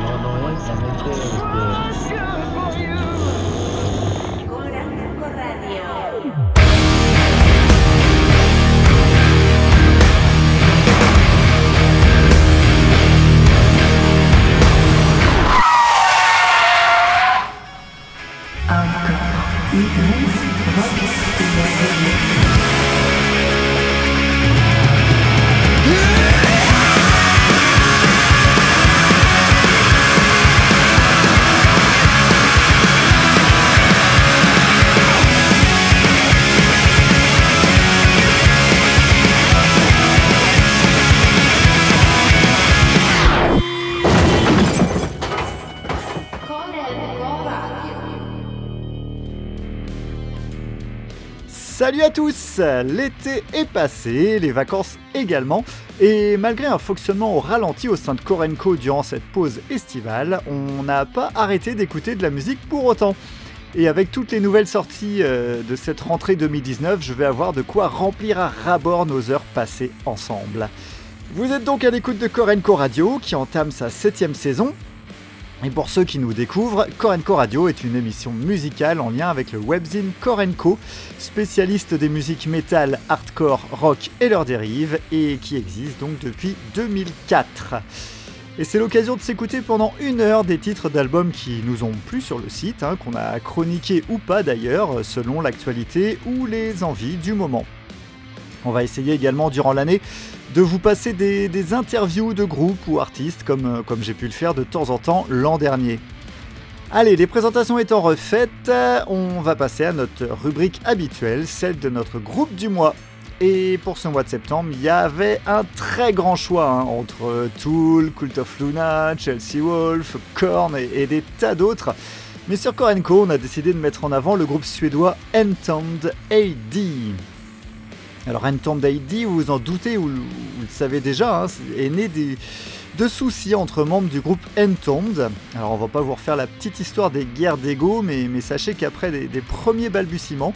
No, no es, la mente Salut à tous L'été est passé, les vacances également, et malgré un fonctionnement au ralenti au sein de Korenko durant cette pause estivale, on n'a pas arrêté d'écouter de la musique pour autant. Et avec toutes les nouvelles sorties euh, de cette rentrée 2019, je vais avoir de quoi remplir à rabord nos heures passées ensemble. Vous êtes donc à l'écoute de Korenko Radio qui entame sa septième saison et pour ceux qui nous découvrent, Korenko Radio est une émission musicale en lien avec le webzine Korenko, spécialiste des musiques metal, hardcore, rock et leurs dérives, et qui existe donc depuis 2004. Et c'est l'occasion de s'écouter pendant une heure des titres d'albums qui nous ont plu sur le site, hein, qu'on a chroniqué ou pas d'ailleurs, selon l'actualité ou les envies du moment. On va essayer également durant l'année de vous passer des, interviews de groupes ou artistes comme, euh, comme j'ai pu le faire de temps en temps l'an dernier. Allez, les présentations étant refaites, on va passer à notre rubrique habituelle, celle de notre groupe du mois. Et pour ce mois de septembre, il y avait un très grand choix hein, entre Tool, Cult of Luna, Chelsea Wolf, Korn et, des tas d'autres. Mais sur Korenko, on a décidé de mettre en avant le groupe suédois Entombed AD. Alors Entombed ID, vous vous en doutez ou vous le savez déjà, hein, est né des, de soucis entre membres du groupe Entombed. Alors on va pas vous refaire la petite histoire des guerres d'ego, mais, sachez qu'après des, premiers balbutiements,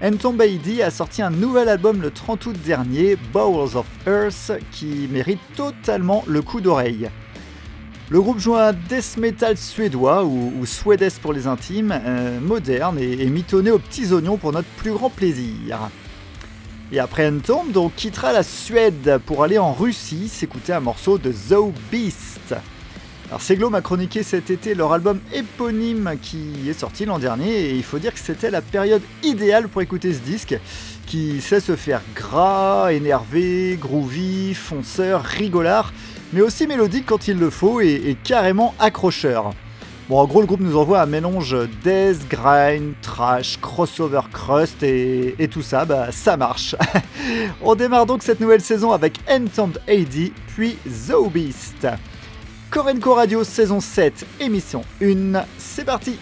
Entombed ID a sorti un nouvel album le 30 août dernier, Bowels of Earth, qui mérite totalement le coup d'oreille. Le groupe joue un death metal suédois, ou, ou pour les intimes, euh, moderne et mitonné aux petits oignons pour notre plus grand plaisir. Et après Entomb, on quittera la Suède pour aller en Russie s'écouter un morceau de Zoe Beast. Alors Seglo m'a chroniqué cet été leur album éponyme qui est sorti l'an dernier et il faut dire que c'était la période idéale pour écouter ce disque qui sait se faire gras, énervé, groovy, fonceur, rigolard, mais aussi mélodique quand il le faut et carrément accrocheur. Bon, en gros, le groupe nous envoie un mélange death, grind, trash, crossover, crust et, tout ça, bah ça marche. On démarre donc cette nouvelle saison avec Entombed AD, puis The Beast. Korenko Radio saison 7, émission 1, c'est parti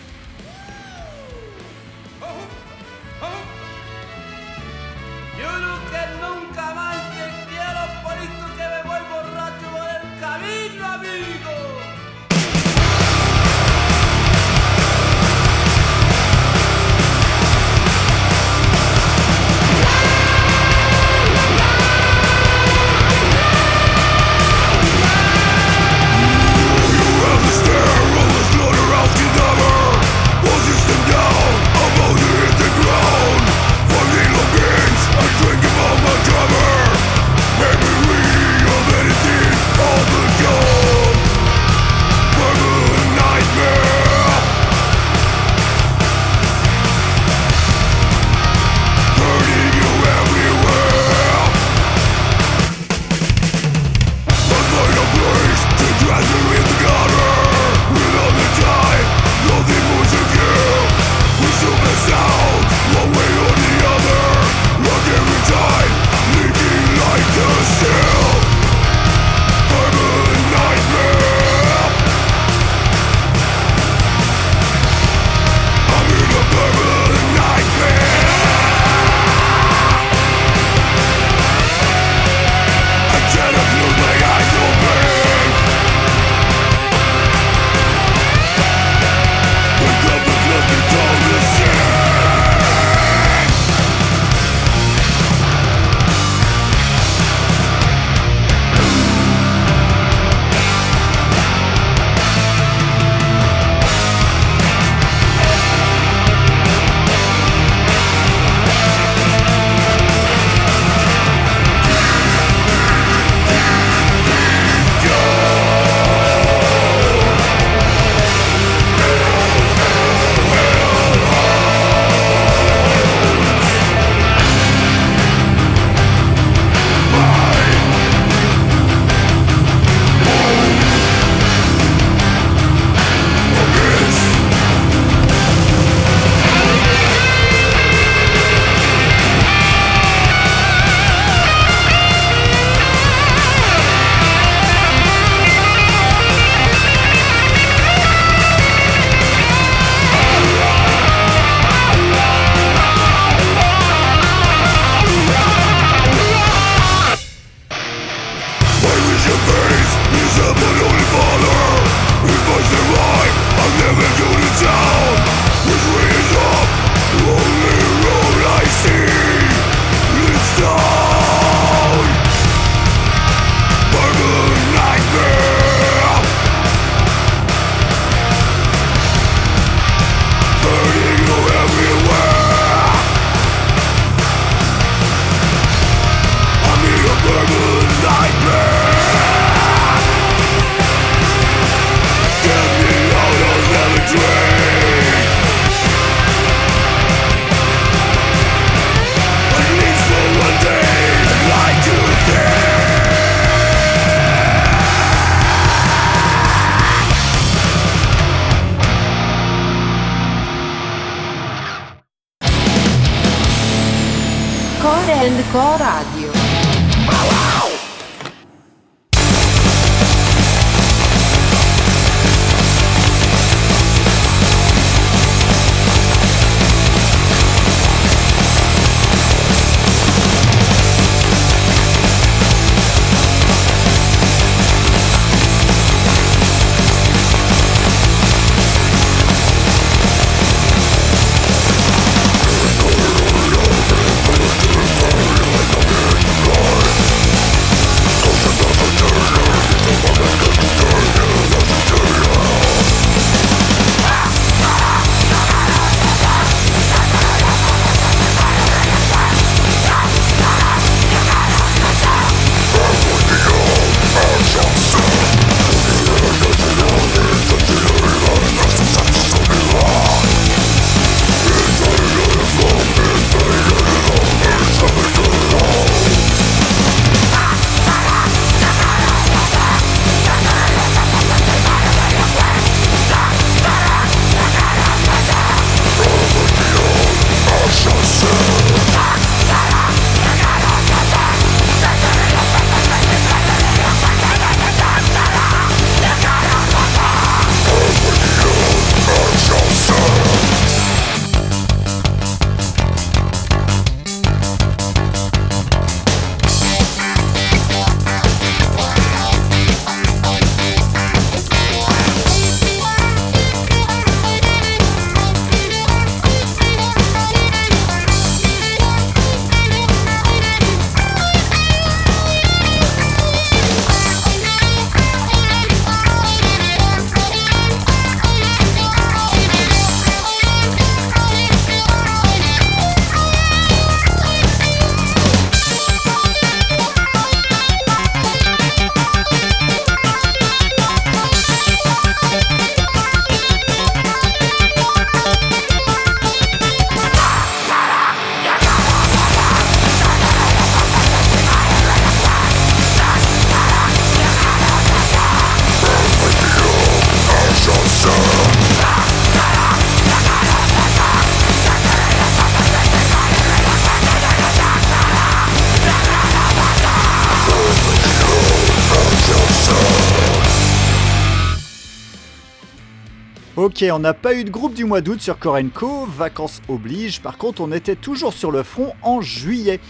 Ok, on n'a pas eu de groupe du mois d'août sur Korenko, vacances oblige, par contre on était toujours sur le front en juillet.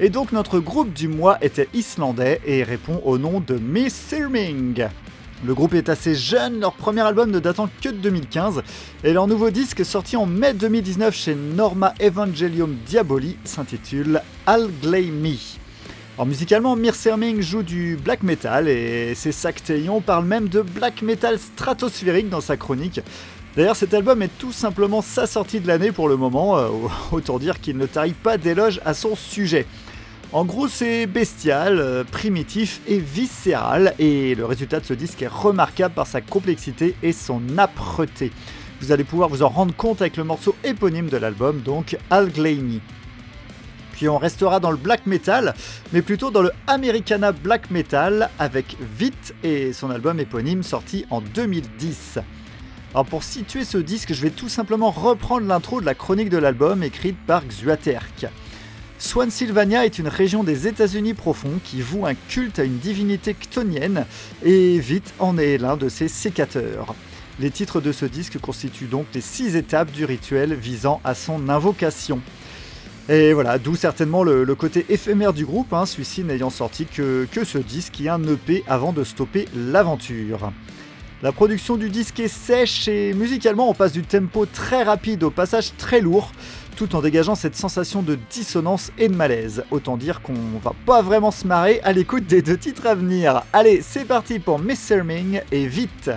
Et donc notre groupe du mois était islandais et répond au nom de Miss Sirming. Le groupe est assez jeune, leur premier album ne datant que de 2015, et leur nouveau disque sorti en mai 2019 chez Norma Evangelium Diaboli s'intitule I'll Me. Alors musicalement, Mirserming joue du black metal et ses Sactéion parle même de black metal stratosphérique dans sa chronique. D'ailleurs, cet album est tout simplement sa sortie de l'année pour le moment, euh, autant dire qu'il ne taille pas d'éloges à son sujet. En gros, c'est bestial, euh, primitif et viscéral, et le résultat de ce disque est remarquable par sa complexité et son âpreté. Vous allez pouvoir vous en rendre compte avec le morceau éponyme de l'album, donc Alglainy. Puis on restera dans le black metal, mais plutôt dans le Americana black metal avec Vite et son album éponyme sorti en 2010. Alors pour situer ce disque, je vais tout simplement reprendre l'intro de la chronique de l'album écrite par Xuaterk. Swansylvania est une région des États-Unis profonds qui voue un culte à une divinité chtonienne et Vite en est l'un de ses sécateurs. Les titres de ce disque constituent donc les six étapes du rituel visant à son invocation. Et voilà, d'où certainement le, côté éphémère du groupe, hein, celui-ci n'ayant sorti que, que ce disque et un EP avant de stopper l'aventure. La production du disque est sèche et musicalement on passe du tempo très rapide au passage très lourd, tout en dégageant cette sensation de dissonance et de malaise. Autant dire qu'on va pas vraiment se marrer à l'écoute des deux titres à venir. Allez, c'est parti pour Miss Serming et vite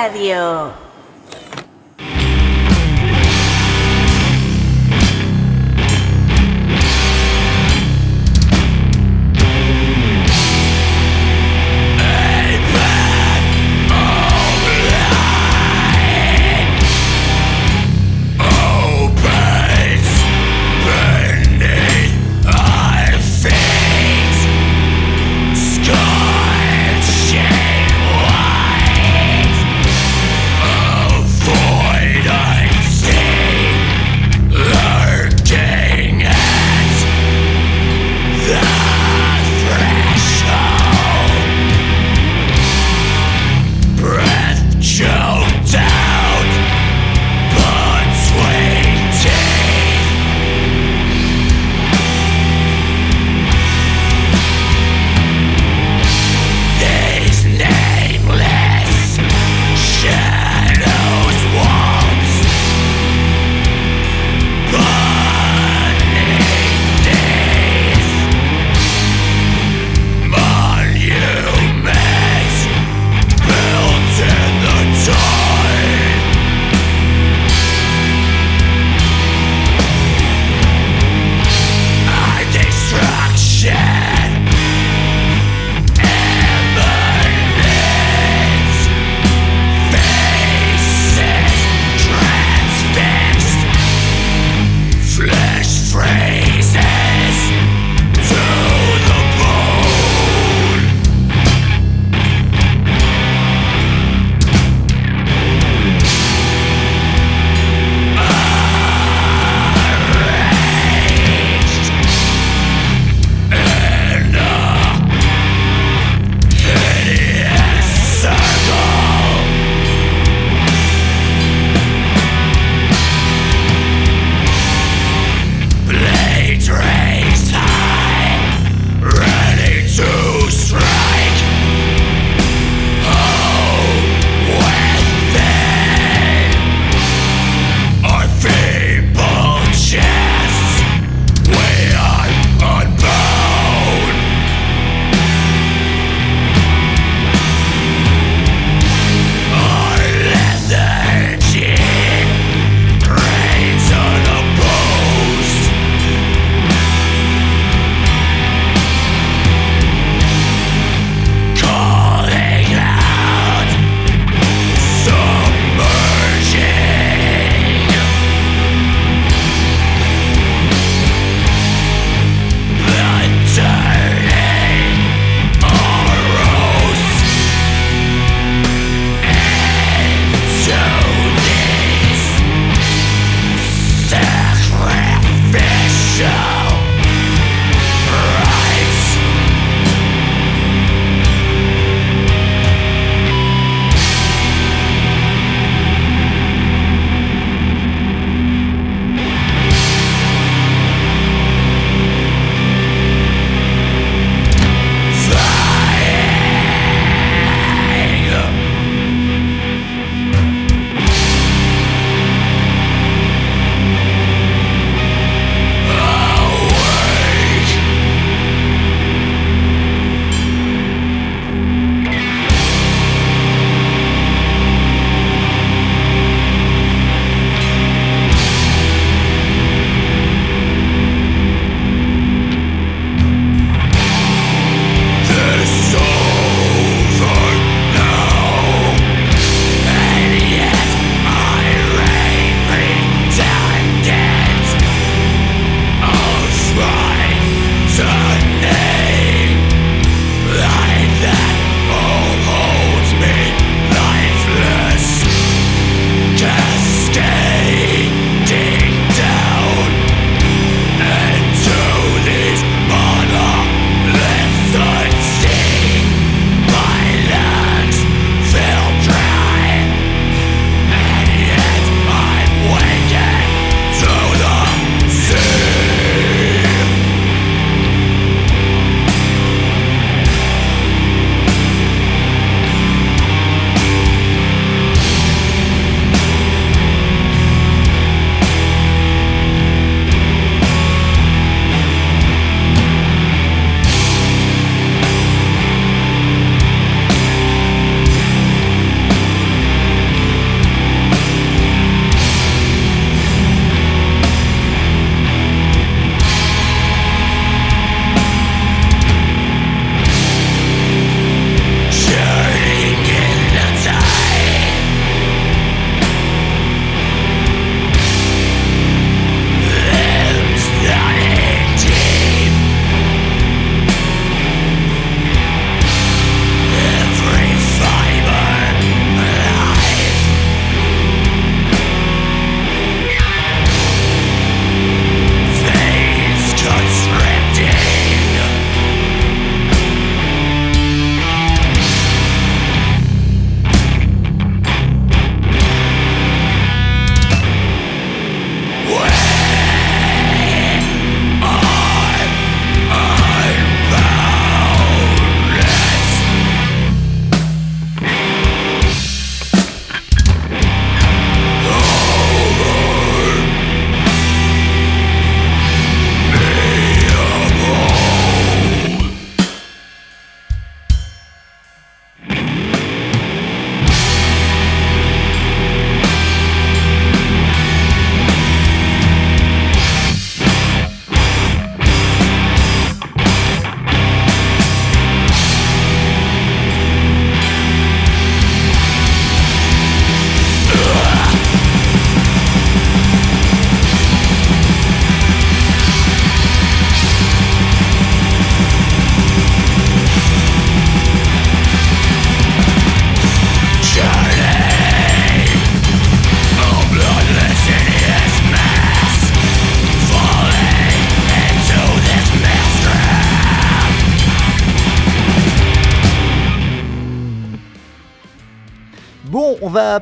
Radio.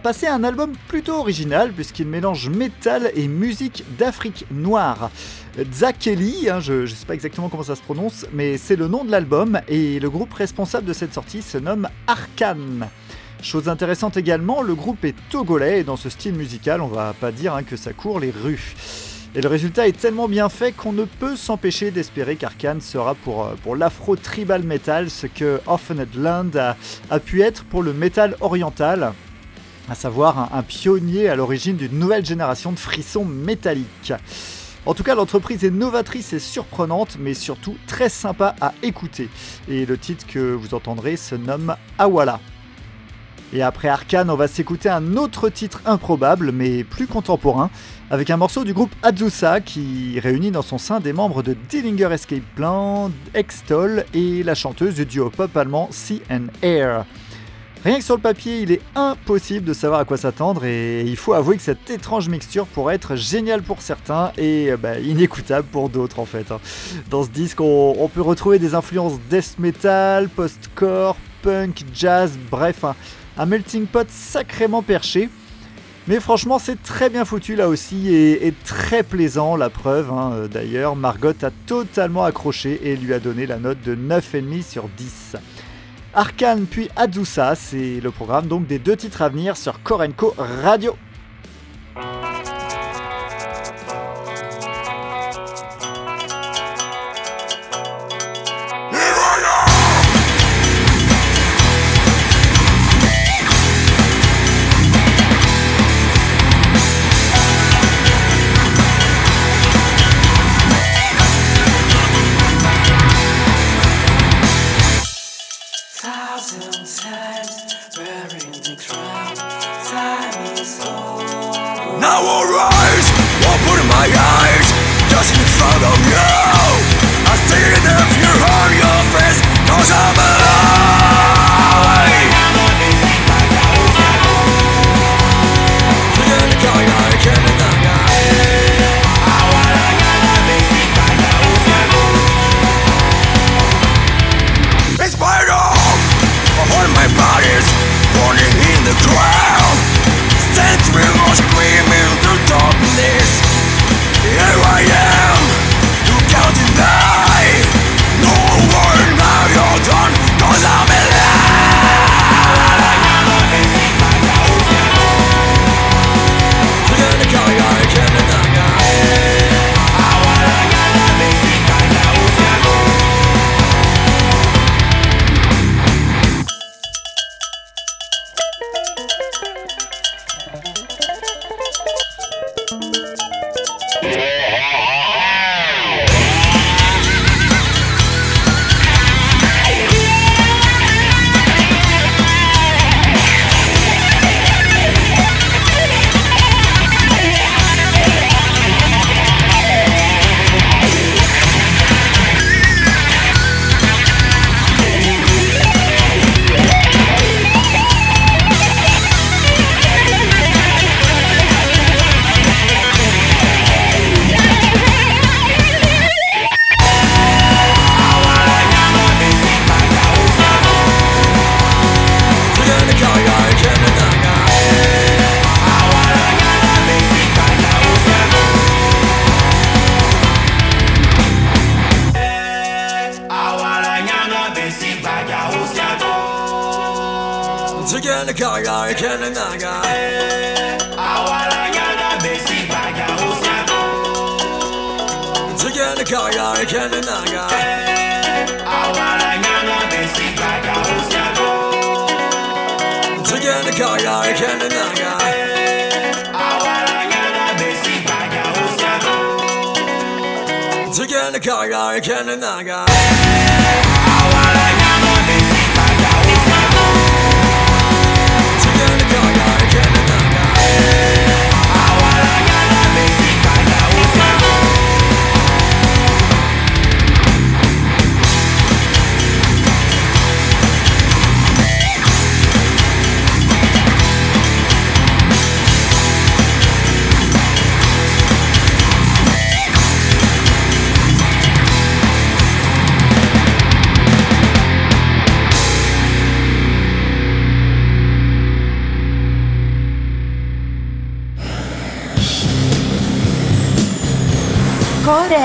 À un album plutôt original puisqu'il mélange métal et musique d'Afrique noire. Zakeli, hein, je ne sais pas exactement comment ça se prononce, mais c'est le nom de l'album et le groupe responsable de cette sortie se nomme Arkan. Chose intéressante également, le groupe est togolais et dans ce style musical, on va pas dire hein, que ça court les rues. Et le résultat est tellement bien fait qu'on ne peut s'empêcher d'espérer qu'Arkane sera pour, euh, pour l'afro-tribal metal ce que Orphaned Land a, pu être pour le metal oriental, à savoir un, pionnier à l'origine d'une nouvelle génération de frissons métalliques. En tout cas, l'entreprise est novatrice et surprenante, mais surtout très sympa à écouter. Et le titre que vous entendrez se nomme Awala. Et après Arkane, on va s'écouter un autre titre improbable, mais plus contemporain, avec un morceau du groupe Azusa qui réunit dans son sein des membres de Dillinger Escape Plan, Extol et la chanteuse du duo pop allemand Sea and Air. Rien que sur le papier, il est impossible de savoir à quoi s'attendre et il faut avouer que cette étrange mixture pourrait être géniale pour certains et bah, inécoutable pour d'autres en fait. Hein. Dans ce disque, on, peut retrouver des influences death metal, post-core, punk, jazz, bref, un melting pot sacrément perché. Mais franchement, c'est très bien foutu là aussi et, très plaisant. La preuve, hein, d'ailleurs, Margot a totalement accroché et lui a donné la note de 9,5 sur 10. Arkane puis Azusa, c'est le programme donc des deux titres à venir sur Korenko Radio.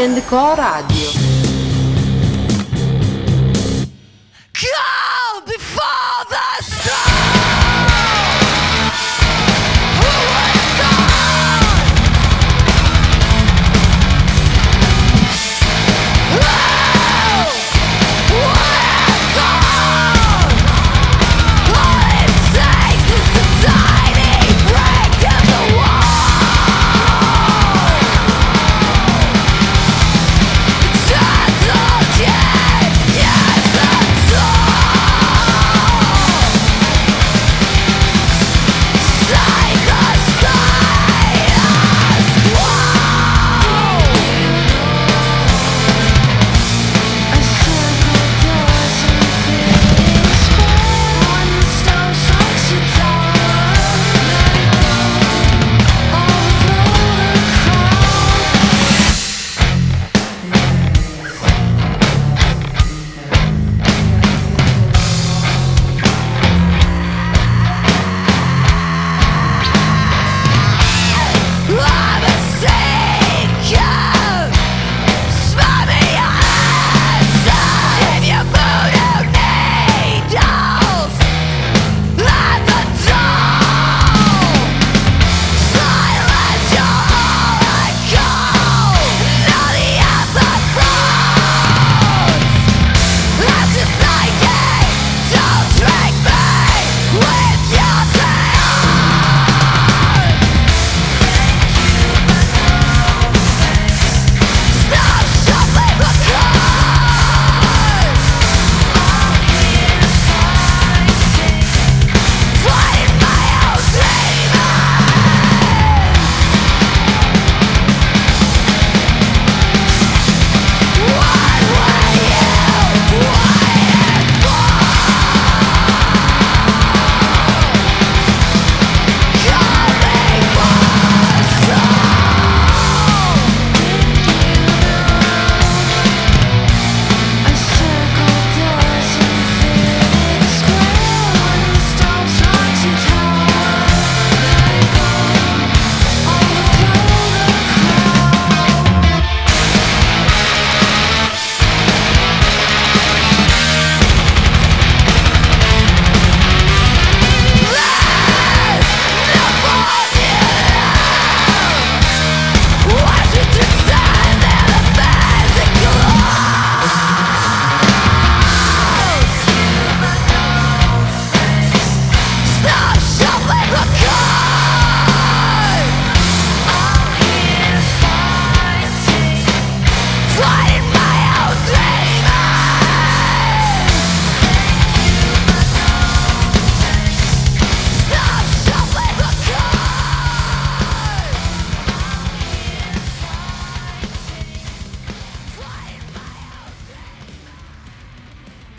Rete Co Radio.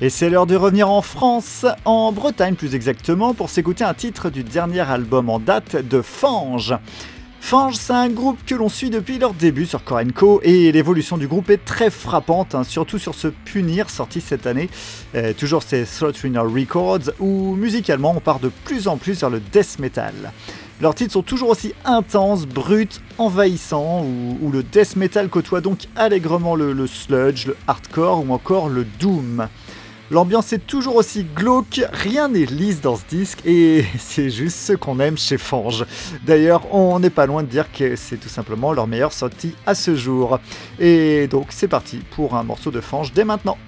Et c'est l'heure de revenir en France, en Bretagne plus exactement, pour s'écouter un titre du dernier album en date de Fange. Fange, c'est un groupe que l'on suit depuis leur début sur Korenko et l'évolution du groupe est très frappante, hein, surtout sur ce Punir sorti cette année. Euh, toujours c'est Winner Records où musicalement on part de plus en plus vers le death metal. Leurs titres sont toujours aussi intenses, bruts, envahissants, où, le death metal côtoie donc allègrement le sludge, le hardcore ou encore le doom. L'ambiance est toujours aussi glauque, rien n'est lisse dans ce disque et c'est juste ce qu'on aime chez Fange. D'ailleurs, on n'est pas loin de dire que c'est tout simplement leur meilleure sortie à ce jour. Et donc c'est parti pour un morceau de Fange dès maintenant.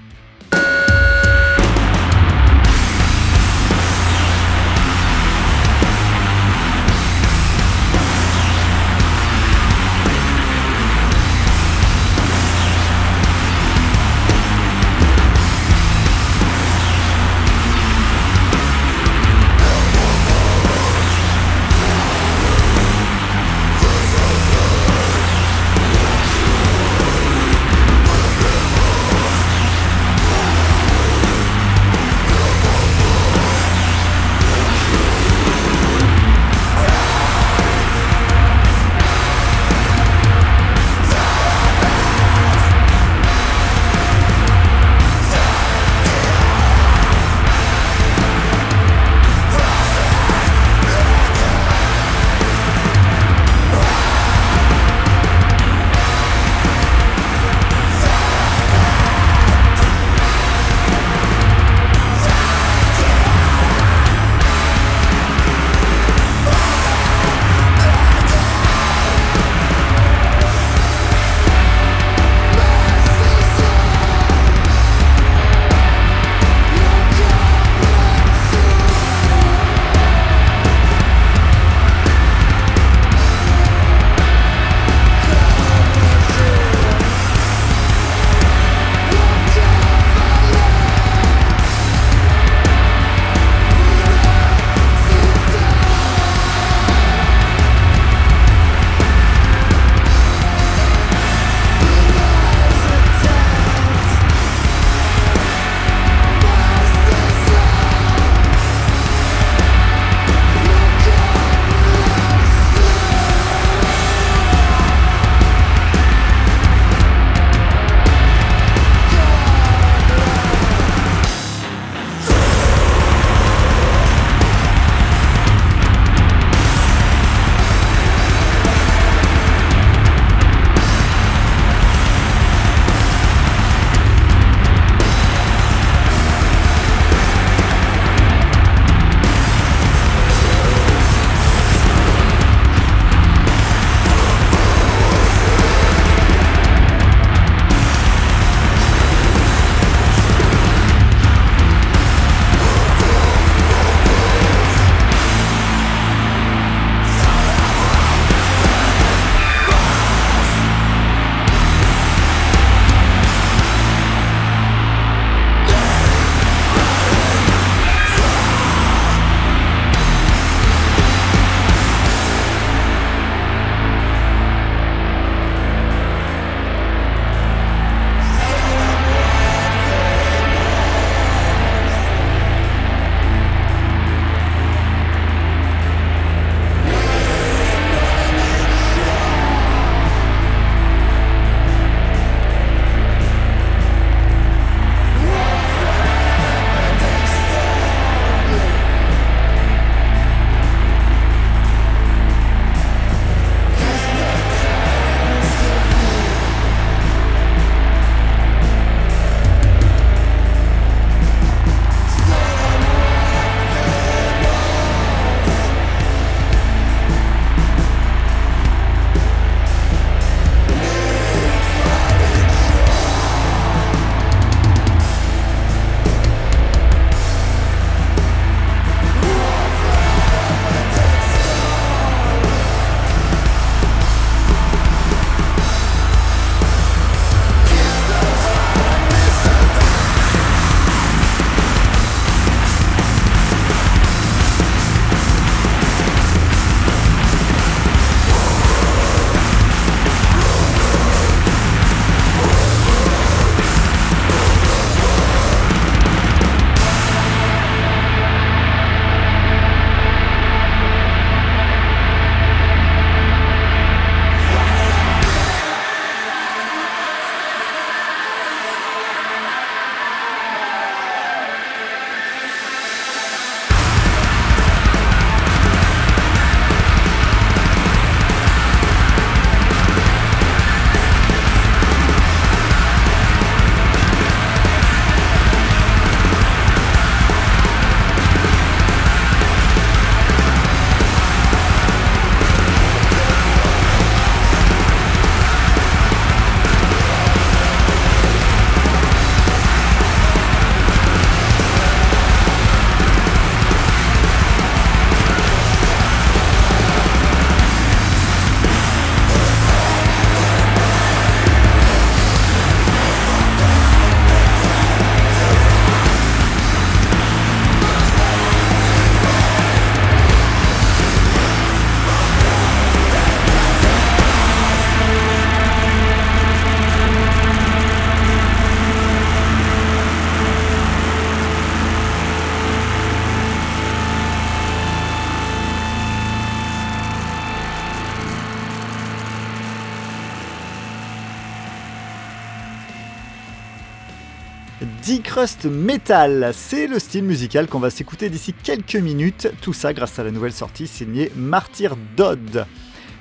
Metal. C'est le style musical qu'on va s'écouter d'ici quelques minutes, tout ça grâce à la nouvelle sortie signée Martyr Dodd.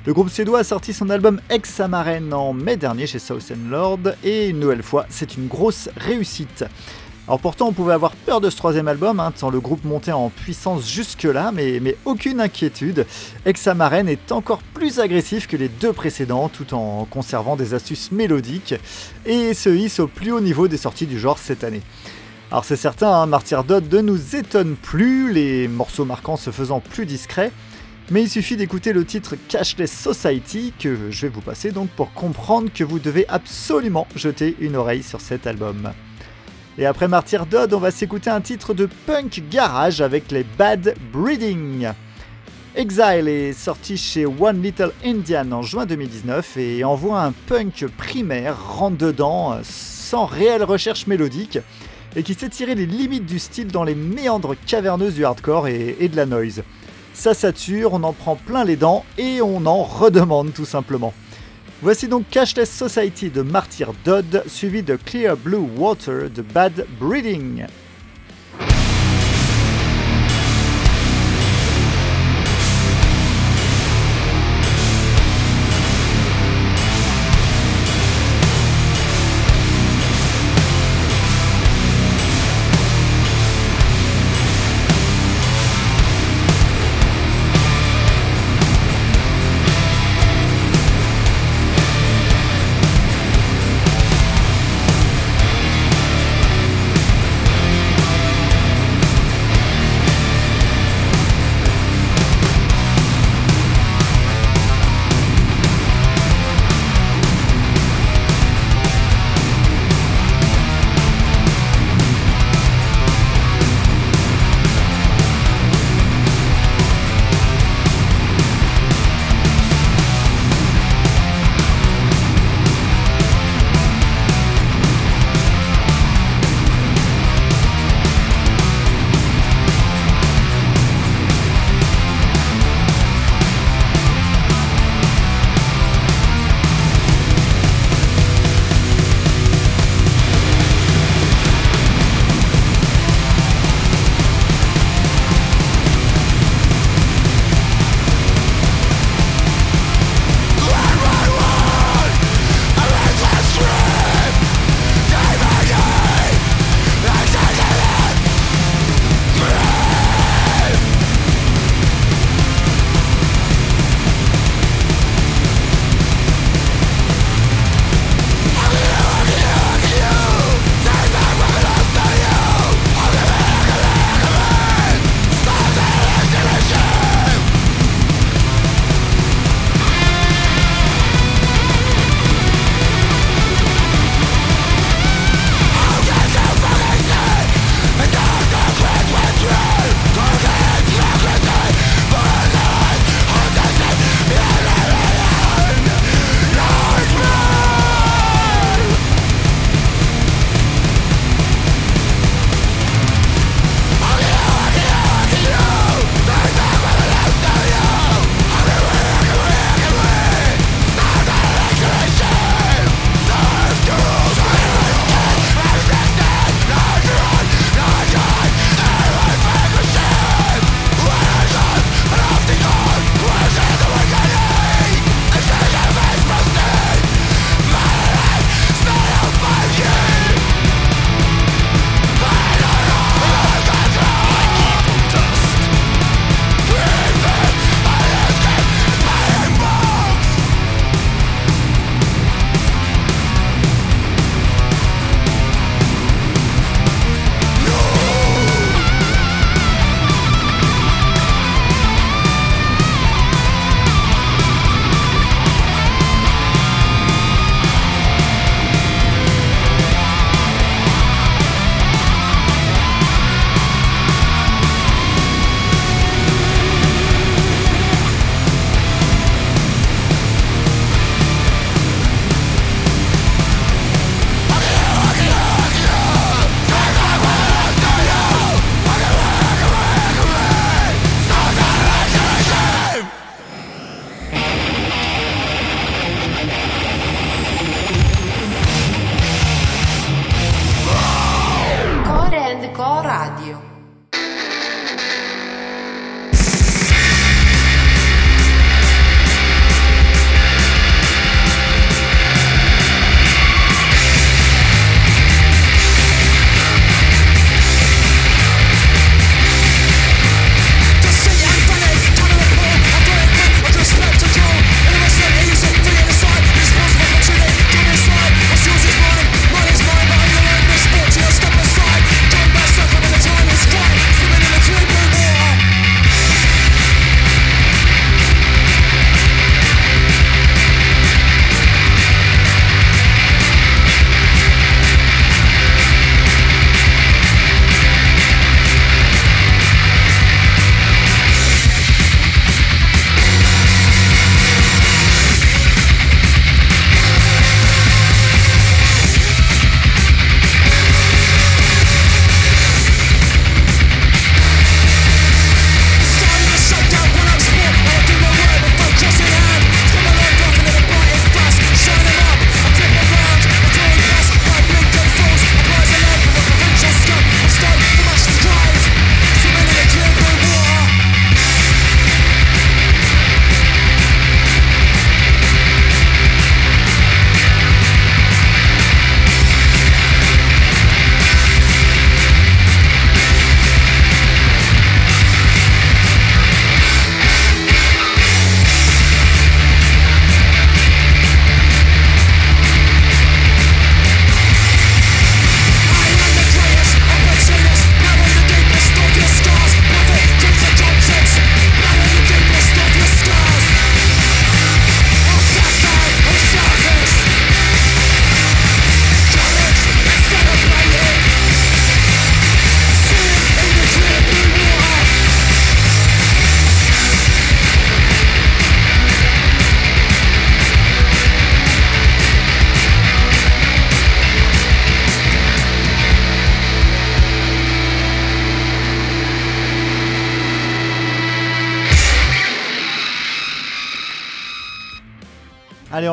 Le groupe suédois a sorti son album Ex en mai dernier chez South Lord et une nouvelle fois, c'est une grosse réussite. Alors pourtant, on pouvait avoir peur de ce troisième album, hein, tant le groupe montait en puissance jusque-là, mais, aucune inquiétude. Examaren est encore plus agressif que les deux précédents, tout en conservant des astuces mélodiques, et se hisse au plus haut niveau des sorties du genre cette année. Alors c'est certain, hein, Martyr ne nous étonne plus, les morceaux marquants se faisant plus discrets, mais il suffit d'écouter le titre Cashless Society que je vais vous passer donc pour comprendre que vous devez absolument jeter une oreille sur cet album. Et après Martyr Dodd, on va s'écouter un titre de punk garage avec les Bad Breeding. Exile est sorti chez One Little Indian en juin 2019 et envoie un punk primaire rentre dedans sans réelle recherche mélodique et qui sait tirer les limites du style dans les méandres caverneuses du hardcore et, et de la noise. Ça sature, on en prend plein les dents et on en redemande tout simplement. Voici donc Cashless Society de Martyr Dodd, suivi de Clear Blue Water de Bad Breeding.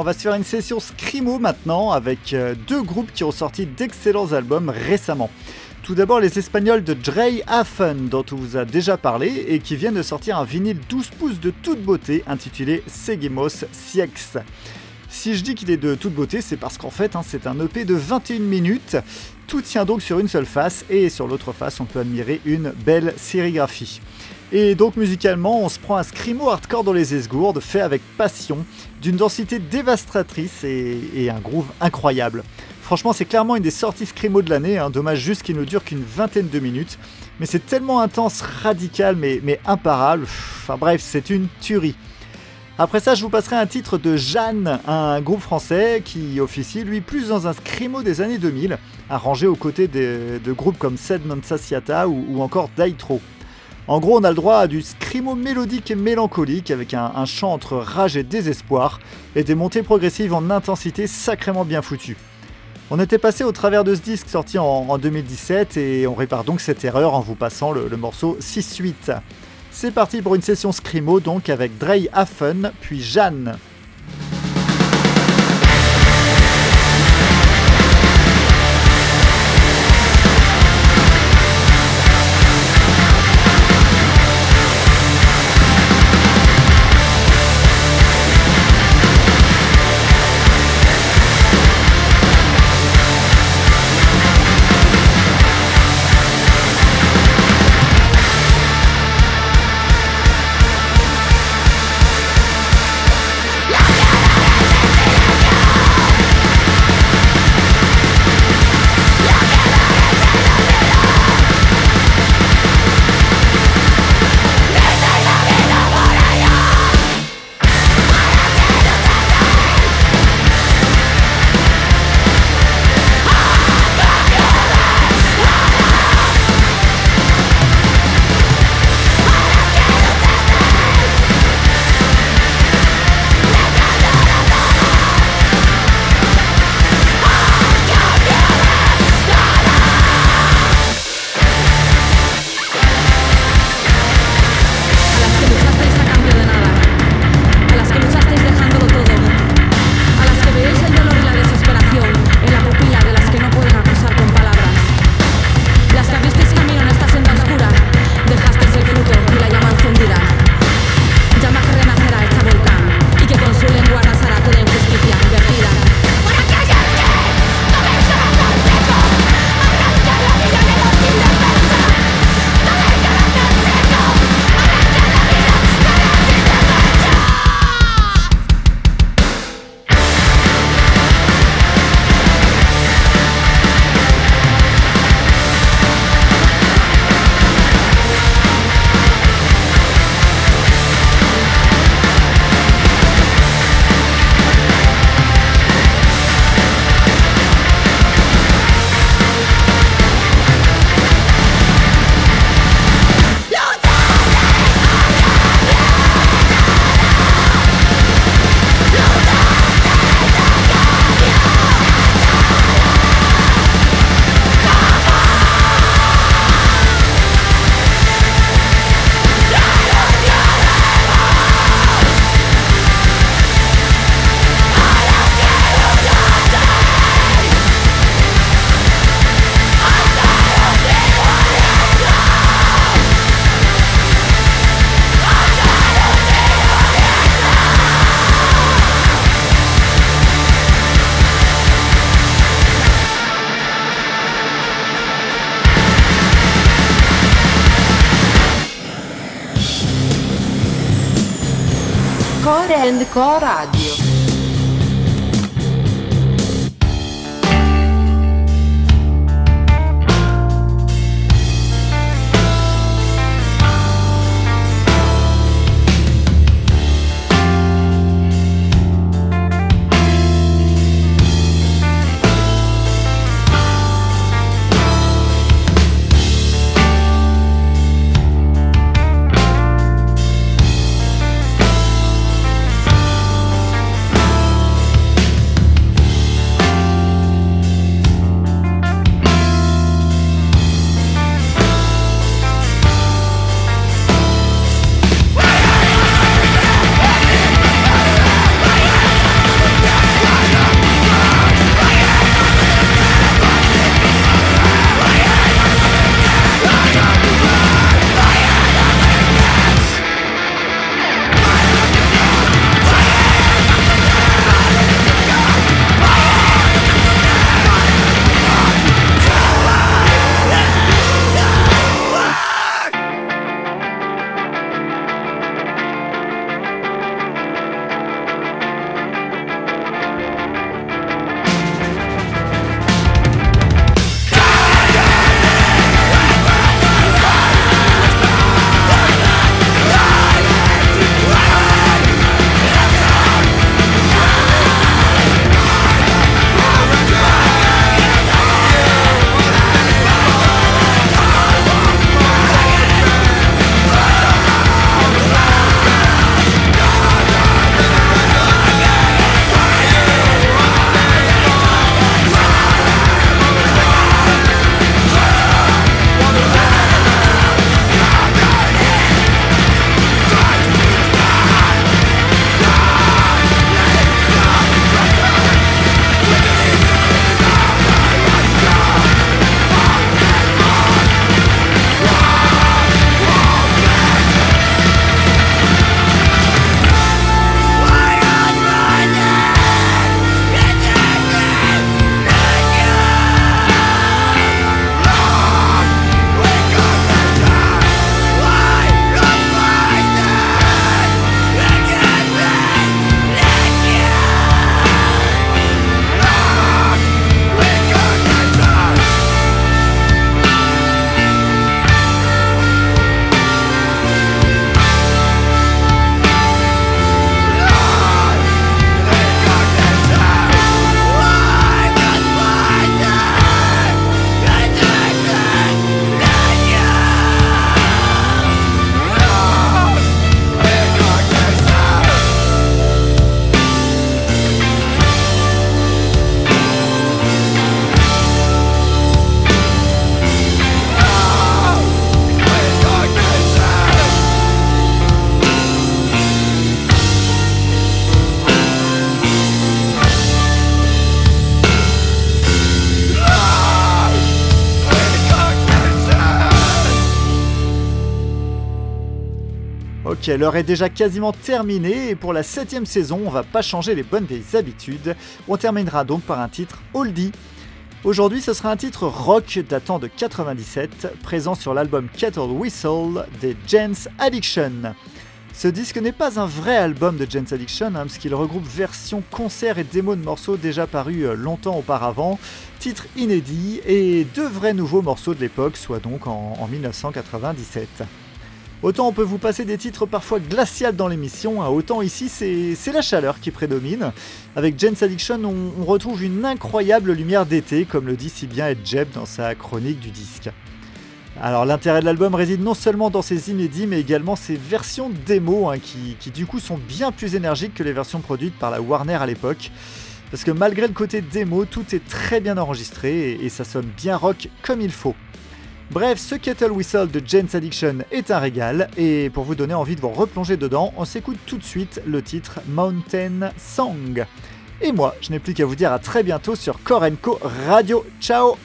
On va se faire une session scrimo maintenant avec euh, deux groupes qui ont sorti d'excellents albums récemment. Tout d'abord les Espagnols de Dre Hafen dont on vous a déjà parlé et qui viennent de sortir un vinyle 12 pouces de toute beauté intitulé Seguimos Siex. Si je dis qu'il est de toute beauté, c'est parce qu'en fait hein, c'est un EP de 21 minutes. Tout tient donc sur une seule face et sur l'autre face on peut admirer une belle sérigraphie. Et donc musicalement, on se prend un scrimo hardcore dans les esgourdes, fait avec passion, d'une densité dévastatrice et, un groove incroyable. Franchement, c'est clairement une des sorties scrimo de l'année, hein. dommage juste qu'il ne dure qu'une vingtaine de minutes, mais c'est tellement intense, radical, mais, imparable. Enfin bref, c'est une tuerie. Après ça, je vous passerai un titre de Jeanne, un groupe français qui officie lui plus dans un scrimo des années 2000, arrangé aux côtés de, groupes comme Sed Non Saciata ou, ou encore Daitro. En gros, on a le droit à du scrimo mélodique et mélancolique avec un, chant entre rage et désespoir et des montées progressives en intensité sacrément bien foutues. On était passé au travers de ce disque sorti en, 2017 et on répare donc cette erreur en vous passant le, le morceau 6-8. C'est parti pour une session scrimo donc avec Dre Hafen puis Jeanne. L'heure est déjà quasiment terminée et pour la septième saison, on va pas changer les bonnes vieilles habitudes. On terminera donc par un titre oldie. Aujourd'hui, ce sera un titre rock datant de 97, présent sur l'album Kettle Whistle des Jens Addiction. Ce disque n'est pas un vrai album de Jens Addiction, hein, puisqu'il regroupe versions, concerts et démos de morceaux déjà parus euh, longtemps auparavant, titres inédits et deux vrais nouveaux morceaux de l'époque, soit donc en, en 1997. Autant on peut vous passer des titres parfois glaciales dans l'émission, hein, autant ici c'est la chaleur qui prédomine. Avec Jens Addiction, on, retrouve une incroyable lumière d'été, comme le dit si bien Ed Jeb dans sa chronique du disque. Alors l'intérêt de l'album réside non seulement dans ses inédits, mais également ses versions démo, hein, qui, du coup sont bien plus énergiques que les versions produites par la Warner à l'époque. Parce que malgré le côté démo, tout est très bien enregistré et ça sonne bien rock comme il faut. Bref, ce Kettle Whistle de Jane's Addiction est un régal, et pour vous donner envie de vous replonger dedans, on s'écoute tout de suite le titre Mountain Song. Et moi, je n'ai plus qu'à vous dire à très bientôt sur Korenko Radio. Ciao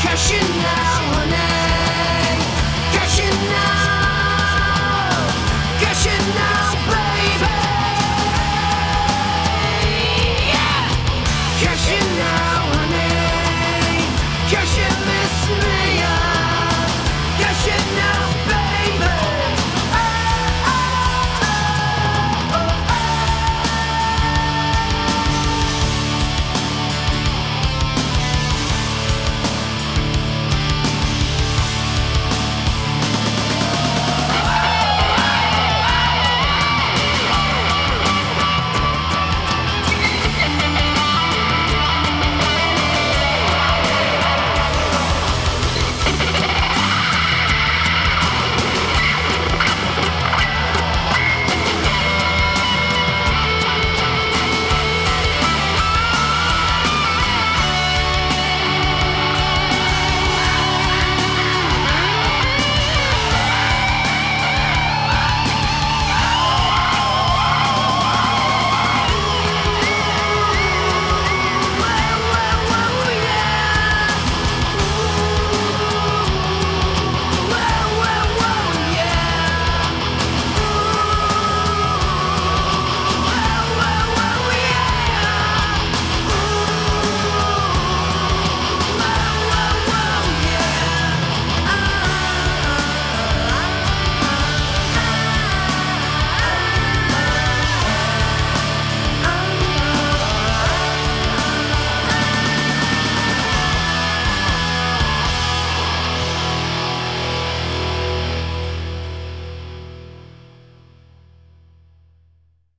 percussion now, now.